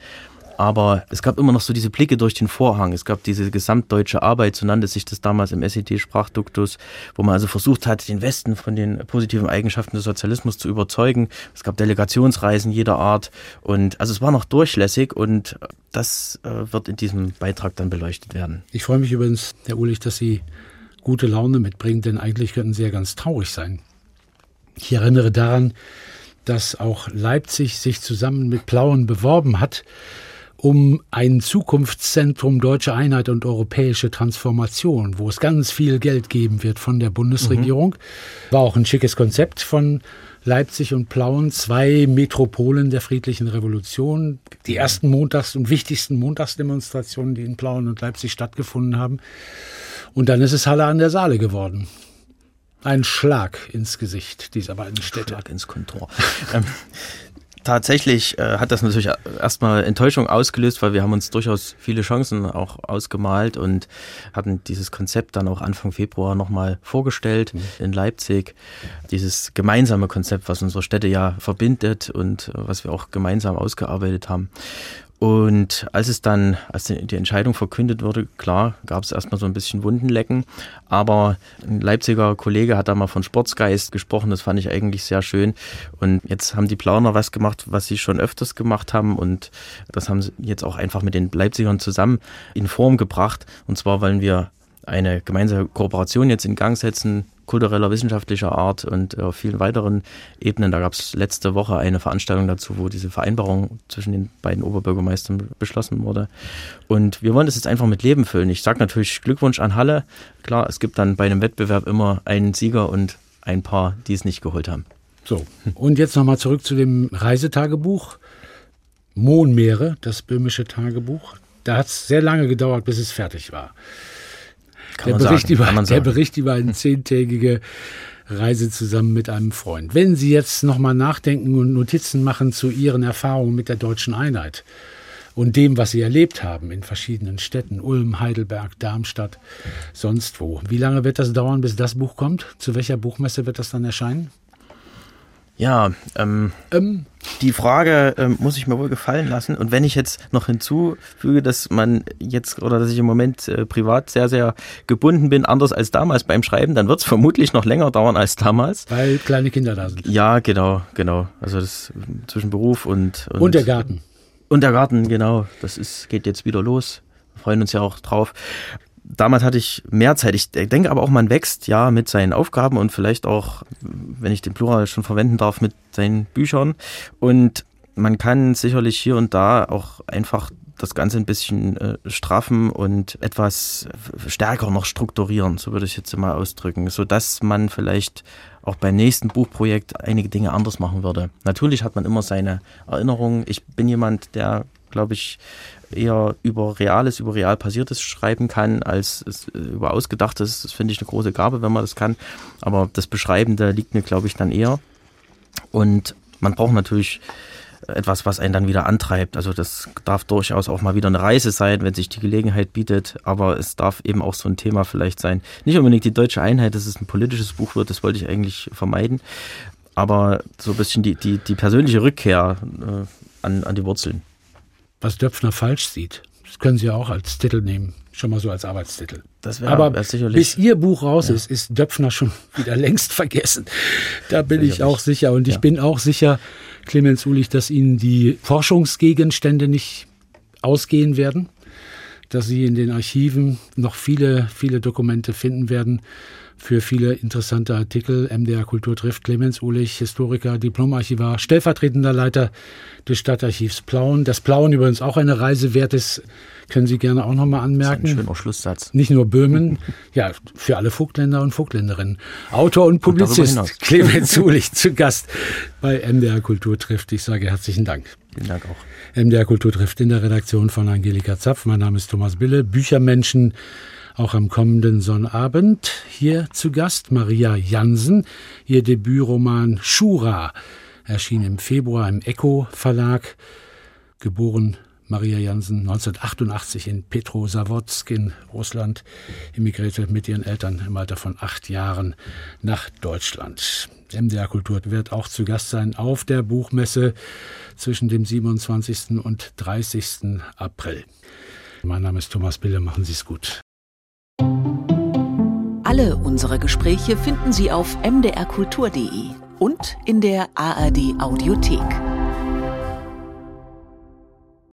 Aber es gab immer noch so diese Blicke durch den Vorhang. Es gab diese gesamtdeutsche Arbeit, so nannte sich das damals im SED-Sprachduktus, wo man also versucht hat, den Westen von den positiven Eigenschaften des Sozialismus zu überzeugen. Es gab Delegationsreisen jeder Art und also es war noch durchlässig und das äh, wird in diesem Beitrag dann beleuchtet werden. Ich freue mich übrigens, Herr Ulich, dass Sie gute Laune mitbringen, denn eigentlich könnten Sie ja ganz traurig sein. Ich erinnere daran, dass auch Leipzig sich zusammen mit Plauen beworben hat um ein Zukunftszentrum deutsche Einheit und europäische Transformation, wo es ganz viel Geld geben wird von der Bundesregierung. Mhm. War auch ein schickes Konzept von Leipzig und Plauen, zwei Metropolen der friedlichen Revolution, die ersten Montags- und wichtigsten Montagsdemonstrationen, die in Plauen und Leipzig stattgefunden haben. Und dann ist es Halle an der Saale geworden. Ein Schlag ins Gesicht dieser beiden Städte. Schlag ins Kontor. Tatsächlich äh, hat das natürlich erstmal Enttäuschung ausgelöst, weil wir haben uns durchaus viele Chancen auch ausgemalt und hatten dieses Konzept dann auch Anfang Februar nochmal vorgestellt mhm. in Leipzig. Dieses gemeinsame Konzept, was unsere Städte ja verbindet und was wir auch gemeinsam ausgearbeitet haben. Und als es dann, als die Entscheidung verkündet wurde, klar, gab es erstmal so ein bisschen Wundenlecken. Aber ein Leipziger Kollege hat da mal von Sportsgeist gesprochen, das fand ich eigentlich sehr schön. Und jetzt haben die Planer was gemacht, was sie schon öfters gemacht haben. Und das haben sie jetzt auch einfach mit den Leipzigern zusammen in Form gebracht. Und zwar wollen wir eine gemeinsame Kooperation jetzt in Gang setzen kultureller, wissenschaftlicher Art und auf vielen weiteren Ebenen. Da gab es letzte Woche eine Veranstaltung dazu, wo diese Vereinbarung zwischen den beiden Oberbürgermeistern beschlossen wurde. Und wir wollen das jetzt einfach mit Leben füllen. Ich sage natürlich Glückwunsch an Halle. Klar, es gibt dann bei einem Wettbewerb immer einen Sieger und ein paar, die es nicht geholt haben. So, und jetzt nochmal zurück zu dem Reisetagebuch. Mohnmeere, das böhmische Tagebuch. Da hat es sehr lange gedauert, bis es fertig war. Kann der, Bericht sagen, über, der Bericht über eine zehntägige Reise zusammen mit einem Freund. Wenn Sie jetzt nochmal nachdenken und Notizen machen zu Ihren Erfahrungen mit der deutschen Einheit und dem, was Sie erlebt haben in verschiedenen Städten, Ulm, Heidelberg, Darmstadt, sonst wo. Wie lange wird das dauern, bis das Buch kommt? Zu welcher Buchmesse wird das dann erscheinen? Ja, ähm, ähm. die Frage ähm, muss ich mir wohl gefallen lassen. Und wenn ich jetzt noch hinzufüge, dass man jetzt oder dass ich im Moment äh, privat sehr, sehr gebunden bin, anders als damals beim Schreiben, dann wird es vermutlich noch länger dauern als damals. Weil kleine Kinder da sind. Ja, genau, genau. Also das zwischen Beruf und. Und, und der Garten. Und der Garten, genau. Das ist, geht jetzt wieder los. Wir freuen uns ja auch drauf damals hatte ich mehr Zeit. Ich denke aber auch, man wächst ja mit seinen Aufgaben und vielleicht auch, wenn ich den Plural schon verwenden darf, mit seinen Büchern. Und man kann sicherlich hier und da auch einfach das Ganze ein bisschen äh, straffen und etwas stärker noch strukturieren, so würde ich jetzt mal ausdrücken, sodass man vielleicht auch beim nächsten Buchprojekt einige Dinge anders machen würde. Natürlich hat man immer seine Erinnerungen. Ich bin jemand, der, glaube ich, eher über Reales, über real Passiertes schreiben kann, als über Ausgedachtes. Das finde ich eine große Gabe, wenn man das kann. Aber das Beschreibende liegt mir, glaube ich, dann eher. Und man braucht natürlich etwas, was einen dann wieder antreibt. Also das darf durchaus auch mal wieder eine Reise sein, wenn sich die Gelegenheit bietet, aber es darf eben auch so ein Thema vielleicht sein. Nicht unbedingt die deutsche Einheit, dass es ein politisches Buch wird, das wollte ich eigentlich vermeiden, aber so ein bisschen die, die, die persönliche Rückkehr äh, an, an die Wurzeln. Was Döpfner falsch sieht, das können Sie auch als Titel nehmen, schon mal so als Arbeitstitel. Das Aber bis Ihr Buch raus ja. ist, ist Döpfner schon wieder längst vergessen. Da bin sicherlich. ich auch sicher. Und ich ja. bin auch sicher, Clemens Ulich, dass Ihnen die Forschungsgegenstände nicht ausgehen werden, dass Sie in den Archiven noch viele, viele Dokumente finden werden für viele interessante Artikel. MDR Kultur trifft Clemens Ulich, Historiker, Diplomarchivar, stellvertretender Leiter des Stadtarchivs Plauen. Das Plauen übrigens auch eine Reise wert ist, können Sie gerne auch nochmal anmerken. Das ist ein schöner Schlusssatz. Nicht nur Böhmen, ja, für alle Vogtländer und Vogtländerinnen. Autor und Publizist und Clemens Ulich zu Gast bei MDR Kultur trifft. Ich sage herzlichen Dank. Vielen Dank auch. MDR Kultur trifft in der Redaktion von Angelika Zapf. Mein Name ist Thomas Bille. Büchermenschen auch am kommenden Sonnabend hier zu Gast Maria Jansen. Ihr Debütroman Shura erschien im Februar im Echo Verlag. Geboren Maria Jansen 1988 in Petrozavodsk in Russland, emigrierte mit ihren Eltern im Alter von acht Jahren nach Deutschland. MDR Kultur wird auch zu Gast sein auf der Buchmesse zwischen dem 27. und 30. April. Mein Name ist Thomas Bille, machen Sie es gut. Alle unsere Gespräche finden Sie auf mdrkultur.de und in der ARD Audiothek.